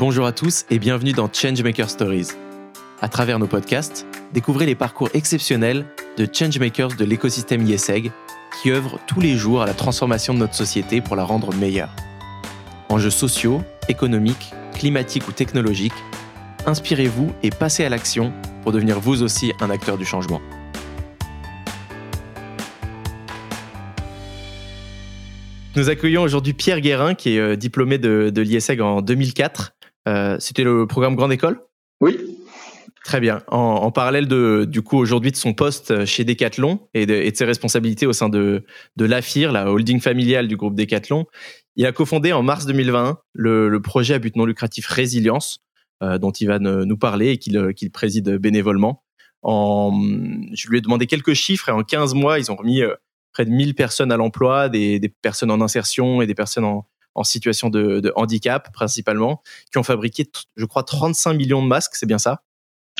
Bonjour à tous et bienvenue dans Changemaker Stories. À travers nos podcasts, découvrez les parcours exceptionnels de changemakers de l'écosystème ISEG qui œuvrent tous les jours à la transformation de notre société pour la rendre meilleure. Enjeux sociaux, économiques, climatiques ou technologiques, inspirez-vous et passez à l'action pour devenir vous aussi un acteur du changement. Nous accueillons aujourd'hui Pierre Guérin, qui est euh, diplômé de, de l'ISEG en 2004 euh, c'était le programme Grande École? Oui. Très bien. En, parallèle de, du coup, aujourd'hui de son poste chez Decathlon et de, ses responsabilités au sein de, de l'AFIR, la holding familiale du groupe Decathlon, il a cofondé en mars 2020 le, projet à but non lucratif Résilience, euh, dont il va nous parler et qu'il préside bénévolement. En, je lui ai demandé quelques chiffres et en 15 mois, ils ont remis euh, près de 1000 personnes à l'emploi, des, des, personnes en insertion et des personnes en, en situation de, handicap principalement, qui ont fabriqué, je crois, 35 millions de masques, c'est bien ça?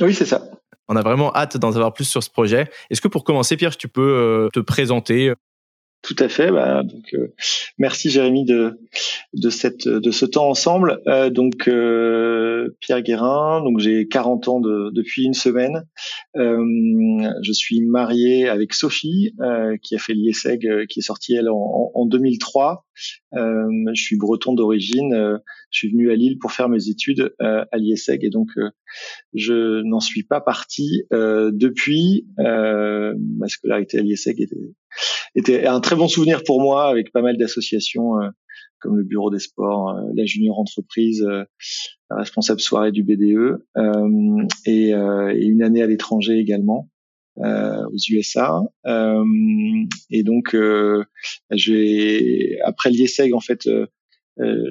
Oui, c'est ça. On a vraiment hâte d'en savoir plus sur ce projet. Est-ce que pour commencer, Pierre, tu peux euh, te présenter? Tout à fait. Bah, donc, euh, merci Jérémy de de cette de ce temps ensemble. Euh, donc euh, Pierre Guérin. Donc j'ai 40 ans de, depuis une semaine. je suis marié avec Sophie qui a fait l'IESEG, qui est sortie elle en, en 2003. je suis breton d'origine. je suis venu à Lille pour faire mes études à l'IESEG et donc je n'en suis pas parti depuis. ma scolarité à l'IESEG était était un très bon souvenir pour moi avec pas mal d'associations euh, comme le Bureau des Sports, euh, la Junior Entreprise, euh, la responsable soirée du BDE et, et, une année à l'étranger également. aux USA et donc j'ai après l'IESEG en fait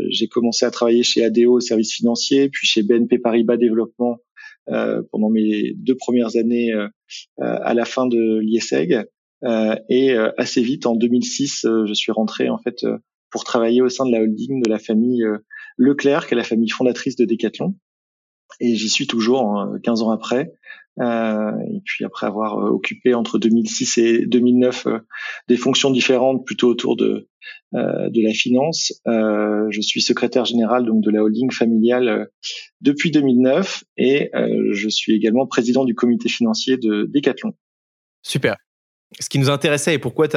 j'ai commencé à travailler chez ADO services financiers puis chez BNP Paribas Développement pendant mes deux premières années à la fin de l'IESEG euh, et euh, assez vite, en 2006, euh, je suis rentré en fait pour travailler au sein de la holding de la famille Leclerc, qui est la famille fondatrice de Decathlon. Et j'y suis toujours 15 hein, ans après. Euh, et puis après avoir occupé entre 2006 et 2009 des fonctions différentes plutôt autour de euh, de la finance, je suis secrétaire général donc de la holding familiale depuis 2009 et je suis également président du comité financier de Decathlon. Super ce qui nous intéressait et pourquoi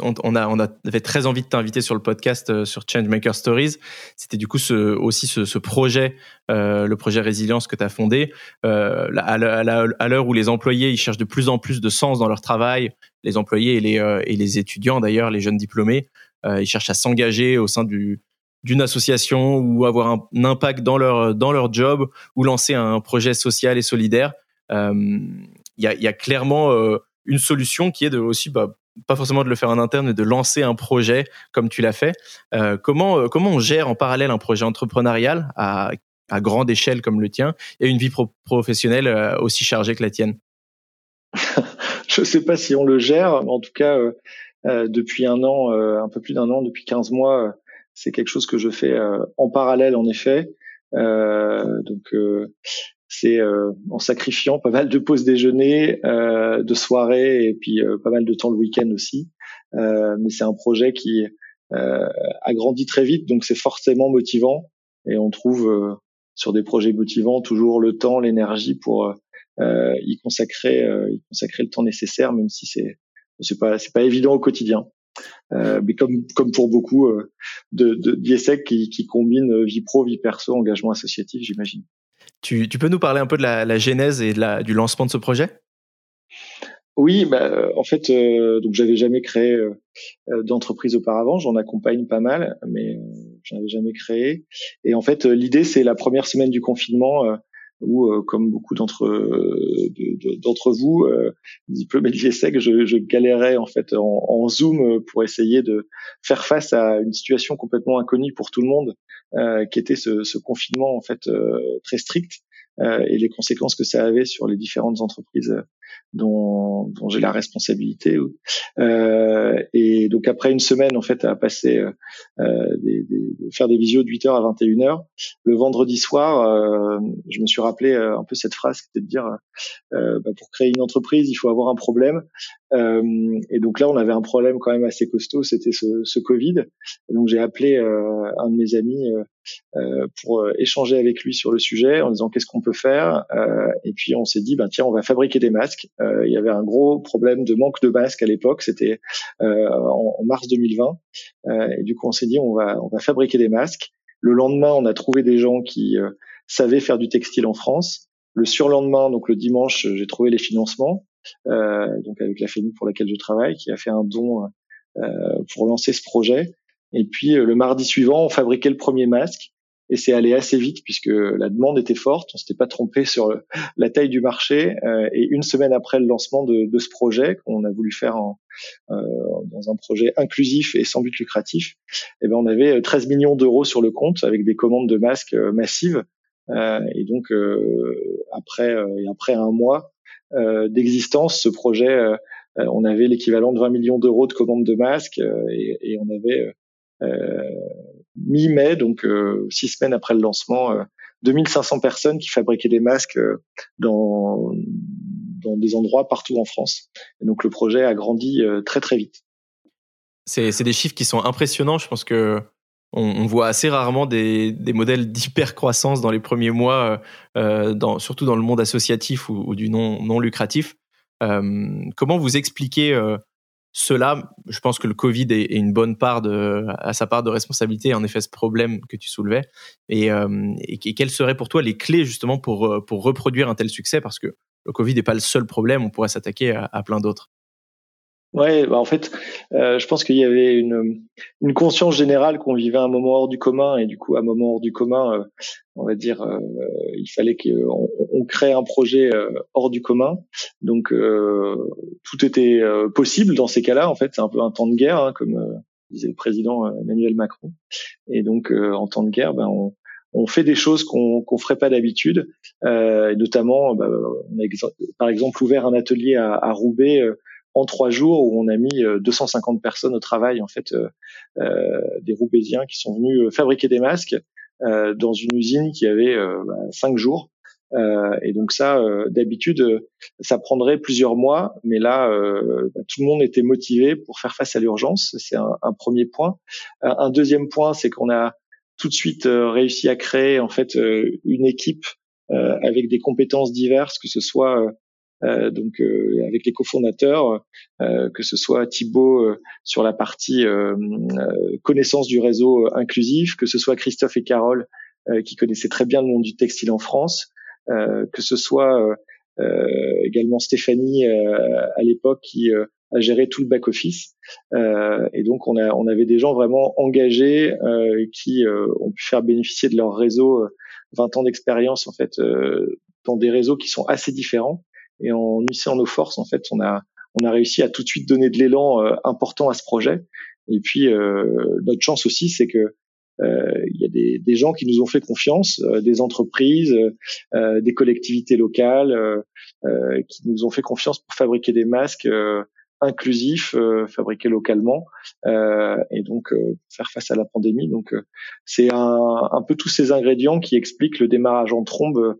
on, avait très envie de t'inviter sur le podcast euh, sur Changemaker Stories, c'était du coup aussi ce, projet, euh, le projet Résilience que tu as fondé. Euh, à l'heure où les employés ils cherchent de plus en plus de sens dans leur travail, les employés et les, les étudiants d'ailleurs, les jeunes diplômés, ils cherchent à s'engager au sein du, d'une association ou avoir un, impact dans leur, job ou lancer un projet social et solidaire. Il y, a, clairement une solution qui est de aussi bah, pas forcément de le faire en interne, mais de lancer un projet comme tu l'as fait. Euh, comment euh, comment on gère en parallèle un projet entrepreneurial à, à grande échelle comme le tien et une vie professionnelle euh, aussi chargée que la tienne? Je ne sais pas si on le gère, mais en tout cas depuis un an, un peu plus d'un an, depuis 15 mois, c'est quelque chose que je fais en parallèle en effet. donc c'est euh, en sacrifiant pas mal de pauses déjeuner, euh, de soirées et puis euh, pas mal de temps le week-end aussi. mais c'est un projet qui a grandi très vite, donc c'est forcément motivant et on trouve sur des projets motivants toujours le temps, l'énergie pour y consacrer, le temps nécessaire, même si c'est c'est pas c'est pas évident au quotidien. mais comme comme pour beaucoup de, de qui, qui combinent vie pro, vie perso, engagement associatif, j'imagine. Tu, peux nous parler un peu de la, genèse et du lancement de ce projet? Oui, bah, euh, en fait, euh, donc j'avais jamais créé euh, d'entreprise auparavant. J'en accompagne pas mal, mais j'en avais jamais créé. Et en fait, l'idée, c'est la première semaine du confinement où, comme beaucoup d'entre d'entre vous, diplômés de l'IESEG, je, je galérais en fait en, Zoom pour essayer de faire face à une situation complètement inconnue pour tout le monde, euh, qui était ce, ce, confinement en fait euh, très strict euh, et les conséquences que ça avait sur les différentes entreprises dont, dont j'ai la responsabilité. Euh, et donc après une semaine en fait à passer euh, des, des, faire des visios de 8h à 21h, le vendredi soir, euh, je me suis rappelé un peu cette phrase qui était de dire bah, pour créer une entreprise, il faut avoir un problème. et donc là, on avait un problème quand même assez costaud, c'était ce, ce Covid. Donc j'ai appelé un de mes amis euh, pour euh, échanger avec lui sur le sujet en disant qu'est-ce qu'on peut faire? Euh, et puis on s'est dit, ben tiens, on va fabriquer des masques. Il y avait un gros problème de manque de masques à l'époque, c'était en, en, mars 2020. et du coup, on s'est dit, on va, on va fabriquer des masques. Le lendemain, on a trouvé des gens qui savaient faire du textile en France. Le surlendemain, donc le dimanche, j'ai trouvé les financements, euh, donc avec la famille pour laquelle je travaille, qui a fait un don euh, pour lancer ce projet. Et puis euh, le mardi suivant, on fabriquait le premier masque et c'est allé assez vite puisque la demande était forte. On s'était pas trompé sur la taille du marché. Euh, et une semaine après le lancement de, de ce projet qu'on a voulu faire en, euh, dans un projet inclusif et sans but lucratif, eh ben on avait 13 millions d'euros sur le compte avec des commandes de masques massives. et donc après et après un mois d'existence, ce projet on avait l'équivalent de 20 millions d'euros de commandes de masques et, et on avait euh, mi-mai, donc euh, six semaines après le lancement, 2500 euh, personnes qui fabriquaient des masques dans dans des endroits partout en France. Et donc le projet a grandi très très vite. C'est des chiffres qui sont impressionnants. Je pense que on, voit assez rarement des, des modèles d'hyper croissance dans les premiers mois, euh, dans, surtout dans le monde associatif ou, ou du non non lucratif. Euh, comment vous expliquez cela, je pense que le Covid est, une bonne part de, à sa part de responsabilité, en effet, ce problème que tu soulevais. Et, euh, et, quelles seraient pour toi les clés justement pour, euh, pour reproduire un tel succès? Parce que le Covid n'est pas le seul problème, on pourrait s'attaquer à plein d'autres. Ouais, bah en fait, euh, je pense qu'il y avait une, une conscience générale qu'on vivait un moment hors du commun et du coup, un moment hors du commun, euh, on va dire, euh, il fallait qu'on on crée un projet euh, hors du commun. Donc, euh, tout était possible dans ces cas-là. En fait, c'est un peu un temps de guerre, hein, comme disait le président Emmanuel Macron. Et donc, en temps de guerre, ben, on, on fait des choses qu'on qu'on ferait pas d'habitude. notamment, bah, on a par exemple ouvert un atelier à, à Roubaix en trois jours où on a mis 250 euh, personnes au travail en fait euh, euh, des Roubaisiens qui sont venus fabriquer des masques dans une usine qui avait bah, cinq jours. Et donc ça d'habitude ça prendrait plusieurs mois mais là bah, tout le monde était motivé pour faire face à l'urgence. C'est un, un, premier point. Un deuxième point c'est qu'on a tout de suite réussi à créer en fait une équipe avec des compétences diverses que ce soit euh, donc euh, avec les cofondateurs, euh, que ce soit Thibaut sur la partie connaissance du réseau inclusif, que ce soit Christophe et Carole qui connaissaient très bien le monde du textile en France, que ce soit également Stéphanie à l'époque qui a géré tout le back office. Et donc on a on avait des gens vraiment engagés qui ont pu faire bénéficier de leur réseau 20 ans d'expérience en fait dans des réseaux qui sont assez différents et en unissant nos forces, en fait, on a on a réussi à tout de suite donner de l'élan euh, important à ce projet. Et puis euh, notre chance aussi, c'est que euh, il y a des, des, gens qui nous ont fait confiance, des entreprises, des collectivités locales qui nous ont fait confiance pour fabriquer des masques inclusifs, fabriqués localement, et donc faire face à la pandémie. Donc c'est un, un, peu tous ces ingrédients qui expliquent le démarrage en trombe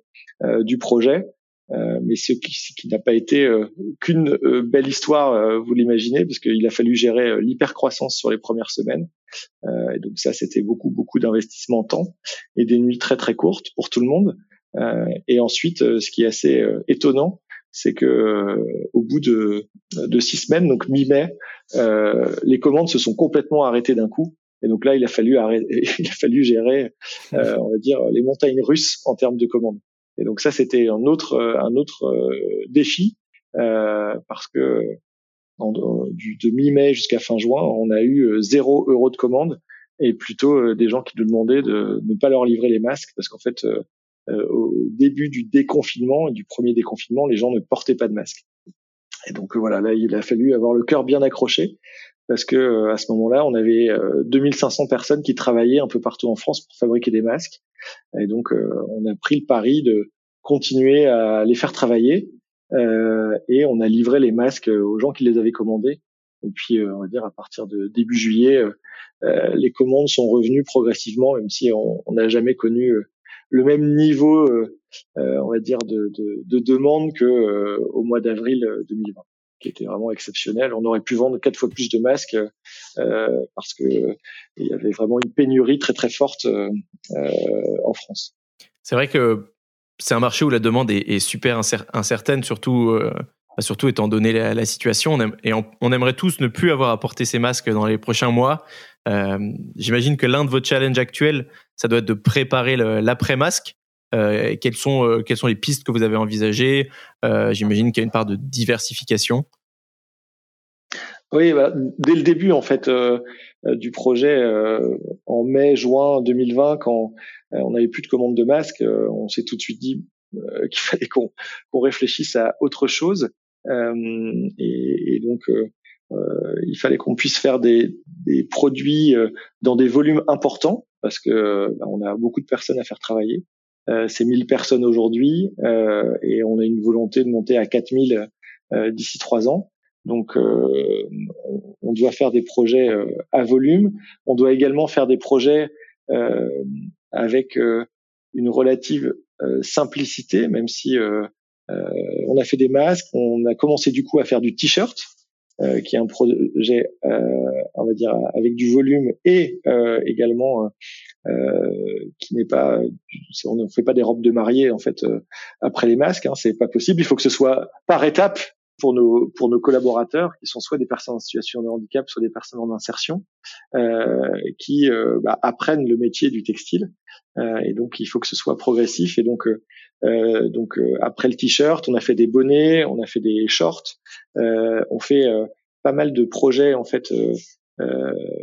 du projet. Euh, mais ce qui, qui n'a pas été euh, qu'une euh, belle histoire, vous l'imaginez, parce qu'il a fallu gérer l'hypercroissance sur les premières semaines. et donc ça, c'était beaucoup, beaucoup d'investissement en temps et des nuits très, très courtes pour tout le monde. et ensuite, ce qui est assez étonnant, c'est que au bout de, de six semaines, donc mi-mai, les commandes se sont complètement arrêtées d'un coup. Et donc là, il a fallu arrêter, il a fallu gérer, on va dire, les montagnes russes en termes de commandes. Et donc ça, c'était un autre euh, euh, défi euh, parce que du, de mi-mai jusqu'à fin juin, on a eu zéro euro de commande et plutôt des gens qui nous demandaient de ne pas leur livrer les masques parce qu'en fait, au début du déconfinement et du premier déconfinement, les gens ne portaient pas de masques. Et donc voilà, là, il a fallu avoir le cœur bien accroché parce que à ce moment-là, on avait 2500 personnes qui travaillaient un peu partout en France pour fabriquer des masques et donc, euh, on a pris le pari de continuer à les faire travailler. et on a livré les masques aux gens qui les avaient commandés. Et puis, on va dire à partir de début juillet, les commandes sont revenues progressivement, même si on n'a jamais connu le même niveau, on va dire, de, de, de demande que au mois d'avril 2020 qui était vraiment exceptionnel. On aurait pu vendre quatre fois plus de masques euh, parce que il y avait vraiment une pénurie très très forte euh, en France. C'est vrai que c'est un marché où la demande est, super incertaine, surtout euh, bah, surtout étant donné la, situation. On et on, aimerait tous ne plus avoir à porter ces masques dans les prochains mois. J'imagine que l'un de vos challenges actuels, ça doit être de préparer l'après-masque. Euh, quelles sont euh, quelles sont les pistes que vous avez envisagées? Euh, J'imagine qu'il y a une part de diversification. Oui, bah, dès le début en fait du projet, en mai, juin 2020, quand on n'avait plus de commandes de masques, on s'est tout de suite dit qu'il fallait qu'on réfléchisse à autre chose. Et, donc, il fallait qu'on puisse faire des, des produits dans des volumes importants parce que bah, on a beaucoup de personnes à faire travailler. Euh, c'est 1000 personnes aujourd'hui euh, et on a une volonté de monter à 4000 euh, d'ici trois ans. Donc, on doit faire des projets à volume. On doit également faire des projets avec une relative simplicité, même si on a fait des masques. On a commencé du coup à faire du t-shirt, qui est un projet, on va dire, avec du volume et également euh, qui n'est pas, on ne fait pas des robes de mariée en fait euh, après les masques, hein, c'est pas possible. Il faut que ce soit par étape pour nos pour nos collaborateurs qui sont soit des personnes en situation de handicap, soit des personnes en insertion, euh, qui euh, bah, apprennent le métier du textile. Euh, et donc il faut que ce soit progressif. Et donc donc après le t-shirt, on a fait des bonnets, on a fait des shorts, on fait pas mal de projets en fait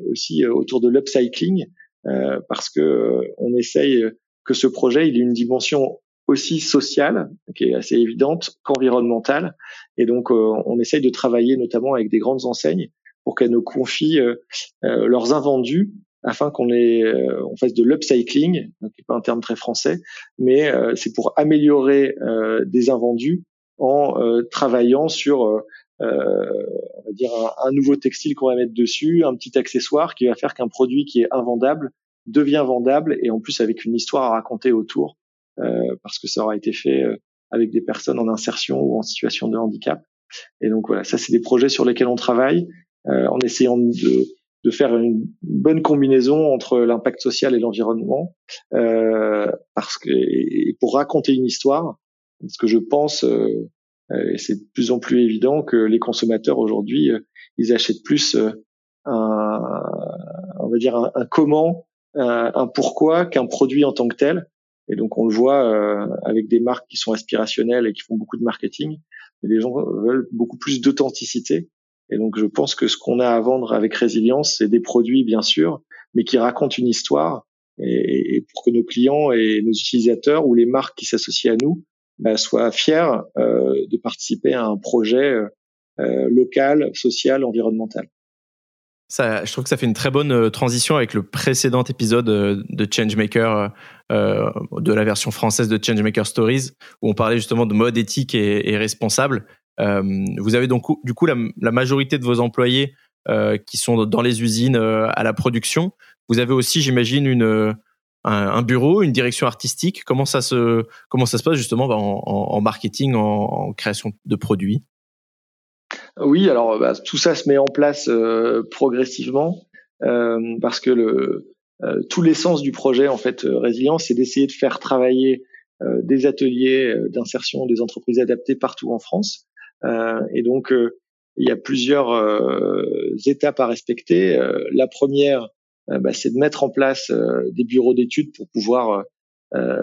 aussi autour de l'upcycling. Euh, parce que euh, on essaye que ce projet il ait une dimension aussi sociale, qui est assez évidente, qu'environnementale. Et donc, euh, on essaye de travailler notamment avec des grandes enseignes pour qu'elles nous confient leurs invendus afin qu'on les, on fasse de l'upcycling, qui n'est pas un terme très français, mais c'est pour améliorer des invendus en travaillant sur euh, on va dire un, nouveau textile qu'on va mettre dessus, un petit accessoire qui va faire qu'un produit qui est invendable devient vendable et en plus avec une histoire à raconter autour euh, parce que ça aura été fait euh, avec des personnes en insertion ou en situation de handicap. Et donc voilà, ça c'est des projets sur lesquels on travaille en essayant de, de, faire une bonne combinaison entre l'impact social et l'environnement, parce que et pour raconter une histoire, parce que je pense euh, et c'est de plus en plus évident que les consommateurs aujourd'hui, euh, ils achètent plus euh, un, on va dire un, comment, un, pourquoi qu'un produit en tant que tel. Et donc on le voit avec des marques qui sont aspirationnelles et qui font beaucoup de marketing. les gens veulent beaucoup plus d'authenticité. Et donc je pense que ce qu'on a à vendre avec résilience, c'est des produits bien sûr, mais qui racontent une histoire. Et, pour que nos clients et nos utilisateurs ou les marques qui s'associent à nous bah, soit fier euh, de participer à un projet euh, euh, local, social, environnemental. Je trouve que ça fait une très bonne transition avec le précédent épisode de Changemaker, euh, de la version française de Changemaker Stories, où on parlait justement de mode éthique et, responsable. Euh, vous avez donc du coup la, majorité de vos employés euh, qui sont dans les usines à la production. Vous avez aussi, j'imagine, une un, bureau, une direction artistique Comment ça se comment ça se passe justement en, marketing, en, création de produits? Oui, alors bah, tout ça se met en place euh, progressivement euh, parce que le euh, tout l'essence du projet en fait résilience, c'est d'essayer de faire travailler des ateliers d'insertion des entreprises adaptées partout en France. et donc il y a plusieurs étapes à respecter. la première, euh, bah, c'est de mettre en place euh, des bureaux d'études pour pouvoir euh,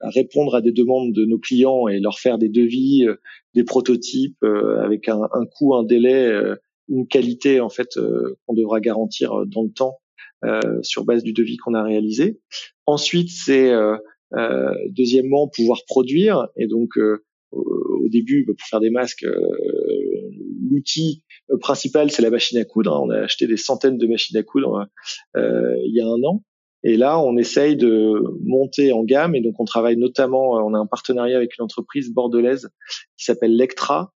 répondre à des demandes de nos clients et leur faire des devis, des prototypes avec un, un, coût, un délai, une qualité en fait qu'on devra garantir dans le temps sur base du devis qu'on a réalisé. Ensuite, c'est deuxièmement pouvoir produire et donc au début bah, pour faire des masques l'outil principal, c'est la machine à coudre. On a acheté des centaines de machines à coudre euh, il y a un an. Et là, on essaye de monter en gamme. Et donc on travaille notamment, on a un partenariat avec une entreprise bordelaise qui s'appelle Lectra,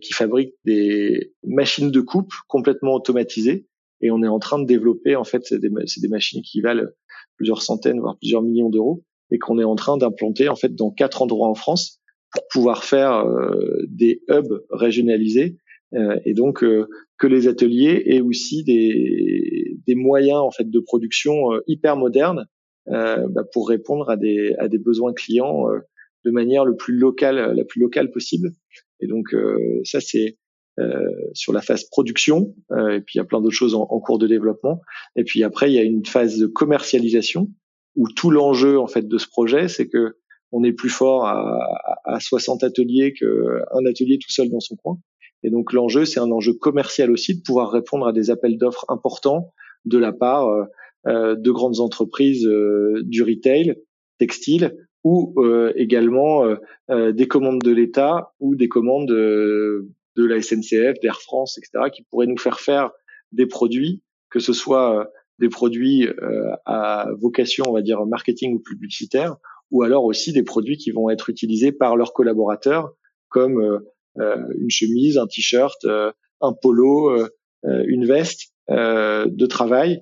qui fabrique des machines de coupe complètement automatisées. Et on est en train de développer en fait c'est des, des, machines qui valent plusieurs centaines voire plusieurs millions d'euros et qu'on est en train d'implanter en fait dans quatre endroits en France pour pouvoir faire euh, des hubs régionalisés. Euh, et donc euh, que les ateliers aient aussi des, des moyens en fait de production hyper modernes bah, pour répondre à des, à des besoins clients de manière le plus locale la plus locale possible et donc ça c'est euh, sur la phase production, euh, et puis il y a plein d'autres choses en, en, cours de développement. Et puis après, il y a une phase de commercialisation où tout l'enjeu en fait de ce projet, c'est que on est plus fort à, à 60 ateliers qu'un atelier tout seul dans son coin. Et donc l'enjeu, c'est un enjeu commercial aussi de pouvoir répondre à des appels d'offres importants de la part euh, de grandes entreprises du retail, textile, ou également des commandes de l'État ou des commandes de la SNCF, d'Air France, etc., qui pourraient nous faire faire des produits, que ce soit euh, des produits euh, à vocation, on va dire, marketing ou publicitaire, ou alors aussi des produits qui vont être utilisés par leurs collaborateurs, comme euh, une chemise, un t-shirt, un polo, une veste de travail.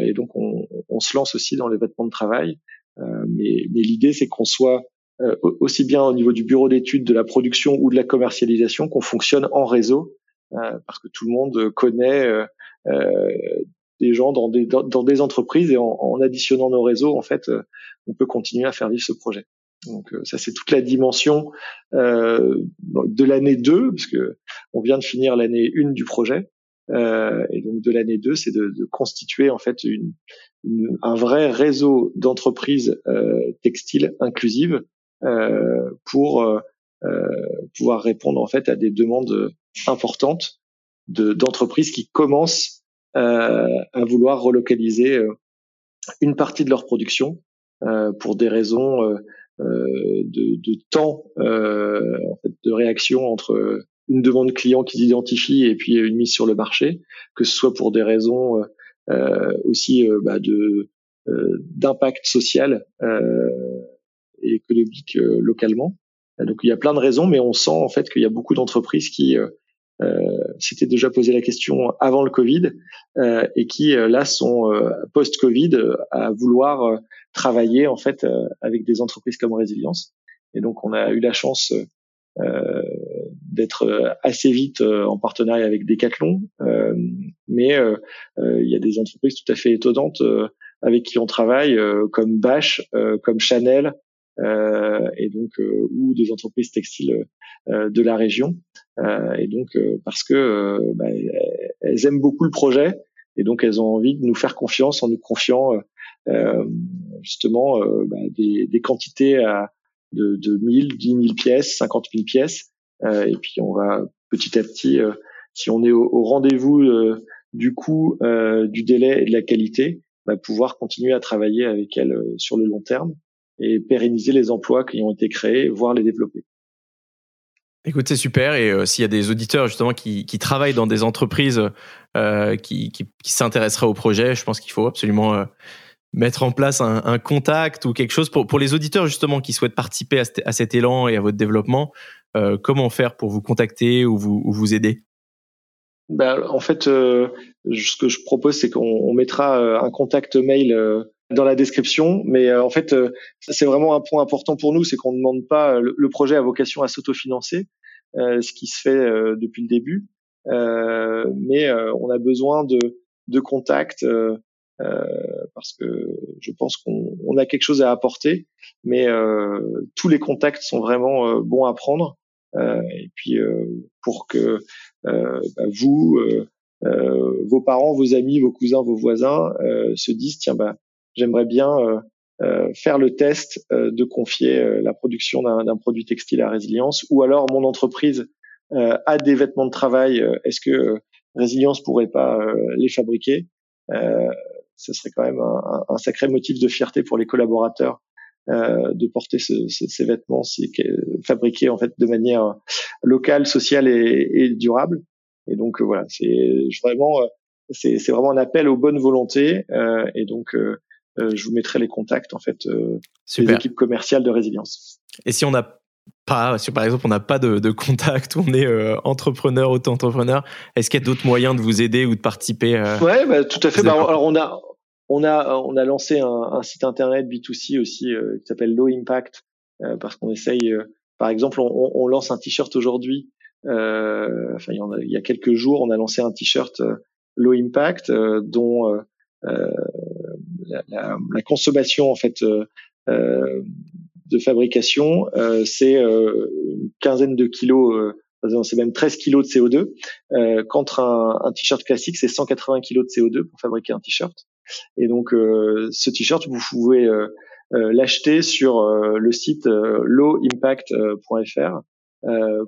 et donc, on, se lance aussi dans les vêtements de travail. mais, l'idée, c'est qu'on soit euh, aussi bien au niveau du bureau d'études, de la production ou de la commercialisation, qu'on fonctionne en réseau, euh, parce que tout le monde connaît euh, des gens dans des, dans, entreprises et en, en, additionnant nos réseaux, en fait, on peut continuer à faire vivre ce projet. Donc ça c'est toute la dimension euh, de l'année 2, parce que on vient de finir l'année 1 du projet. Euh, et donc de l'année 2, c'est de, de, constituer en fait un vrai réseau d'entreprises euh, textiles inclusives euh, pour euh, euh, pouvoir répondre en fait à des demandes importantes de d'entreprises qui commencent à vouloir relocaliser une partie de leur production pour des raisons de, de, temps en fait, de réaction entre une demande client qu'ils identifient et puis une mise sur le marché, que ce soit pour des raisons euh, aussi bah, de d'impact social et économique euh, localement. Donc il y a plein de raisons, mais on sent en fait qu'il y a beaucoup d'entreprises qui euh, euh, s'étaient déjà posé la question avant le Covid euh, et qui là sont post-Covid à vouloir travailler en fait avec des entreprises comme Résilience. Et donc on a eu la chance d'être assez vite en partenariat avec Decathlon, mais il y a des entreprises tout à fait étonnantes avec qui on travaille, comme Bash, comme Chanel, euh, et donc euh, ou des entreprises textiles euh, de la région. Et donc parce que bah, elles aiment beaucoup le projet et donc elles ont envie de nous faire confiance en nous confiant justement bah, des, des, quantités à, de, de 1000, 10 000 pièces, 50 000 pièces. Euh, et puis on va petit à petit, euh, si on est au, au rendez-vous euh, du coût, du délai et de la qualité, bah, pouvoir continuer à travailler avec elles sur le long terme et pérenniser les emplois qui ont été créés, voire les développer. Écoute, c'est super. Et euh, s'il y a des auditeurs justement qui, qui travaillent dans des entreprises euh, qui, qui, qui s'intéresseraient au projet, je pense qu'il faut absolument euh, mettre en place un, un, contact ou quelque chose pour, pour les auditeurs justement qui souhaitent participer à, à cet élan et à votre développement. Euh, comment faire pour vous contacter ou vous, ou vous aider? Ben, En fait, ce que je propose, c'est qu'on mettra un contact mail dans la description. Mais euh, en fait, euh, c'est vraiment un point important pour nous, c'est qu'on ne demande pas le, projet a vocation à s'autofinancer, euh, ce qui se fait depuis le début. mais on a besoin de, de contacts parce que je pense qu'on on a quelque chose à apporter. Mais tous les contacts sont vraiment bons à prendre. et puis pour que bah, vous vos parents, vos amis, vos cousins, vos voisins se disent tiens bah j'aimerais bien euh, euh, faire le test euh, de confier la production d'un produit textile à résilience, ou alors mon entreprise a des vêtements de travail, est-ce que résilience pourrait pas les fabriquer? Ce serait quand même un, un, sacré motif de fierté pour les collaborateurs de porter ce, ce, ces vêtements fabriqués en fait de manière locale, sociale et, et durable. Et donc voilà, c'est vraiment c'est vraiment un appel aux bonnes volontés. et donc je vous mettrai les contacts en fait des équipes commerciales de résilience. Et si on n'a pas, si par exemple on n'a pas de, de, contact, on est entrepreneur, auto-entrepreneur, est-ce qu'il y a d'autres moyens de vous aider ou de participer Ouais, bah, tout à fait. Bah, alors on a on a on a lancé un, un site internet B2C aussi qui s'appelle Low Impact parce qu'on essaye par exemple, on, on lance un t-shirt aujourd'hui. Euh, enfin, il y, a, il y, a, quelques jours, on a lancé un t-shirt euh, low impact euh, dont euh, la, la, consommation en fait de fabrication, c'est une quinzaine de kilos c'est même 13 kilos de CO2, euh, contre un, un t-shirt classique, c'est 180 kilos de CO2 pour fabriquer un t-shirt. Et donc, euh, ce t-shirt, vous pouvez euh, euh, l'acheter sur euh, le site euh, lowimpact.fr.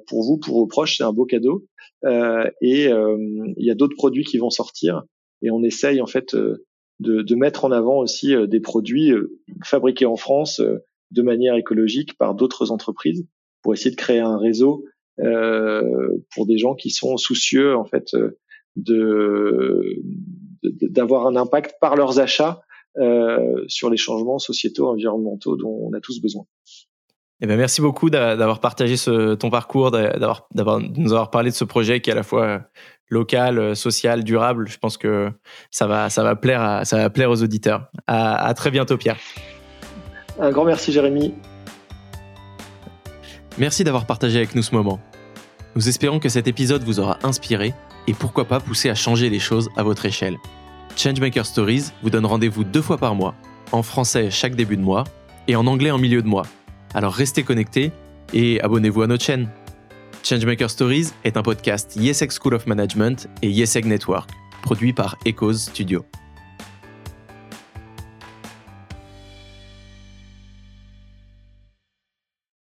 pour vous, pour vos proches, c'est un beau cadeau. et il y a d'autres produits qui vont sortir. Et on essaye en fait de, de mettre en avant aussi des produits fabriqués en France de manière écologique par d'autres entreprises pour essayer de créer un réseau euh, pour des gens qui sont soucieux en fait de d'avoir un impact par leurs achats euh, sur les changements sociétaux, environnementaux dont on a tous besoin. Eh ben merci beaucoup d'avoir partagé ce, ton parcours, d'avoir, d'avoir, de nous avoir parlé de ce projet qui est à la fois local, social, durable. Je pense que ça va, ça va plaire, à, ça va plaire aux auditeurs. À, à très bientôt, Pierre. Un grand merci, Jérémy. Merci d'avoir partagé avec nous ce moment. Nous espérons que cet épisode vous aura inspiré et pourquoi pas poussé à changer les choses à votre échelle. Changemaker Stories vous donne rendez-vous deux fois par mois, en français chaque début de mois et en anglais en milieu de mois. Alors restez connectés et abonnez-vous à notre chaîne. Changemaker Stories est un podcast YesEg School of Management et YesEg Network, produit par Echoes Studio.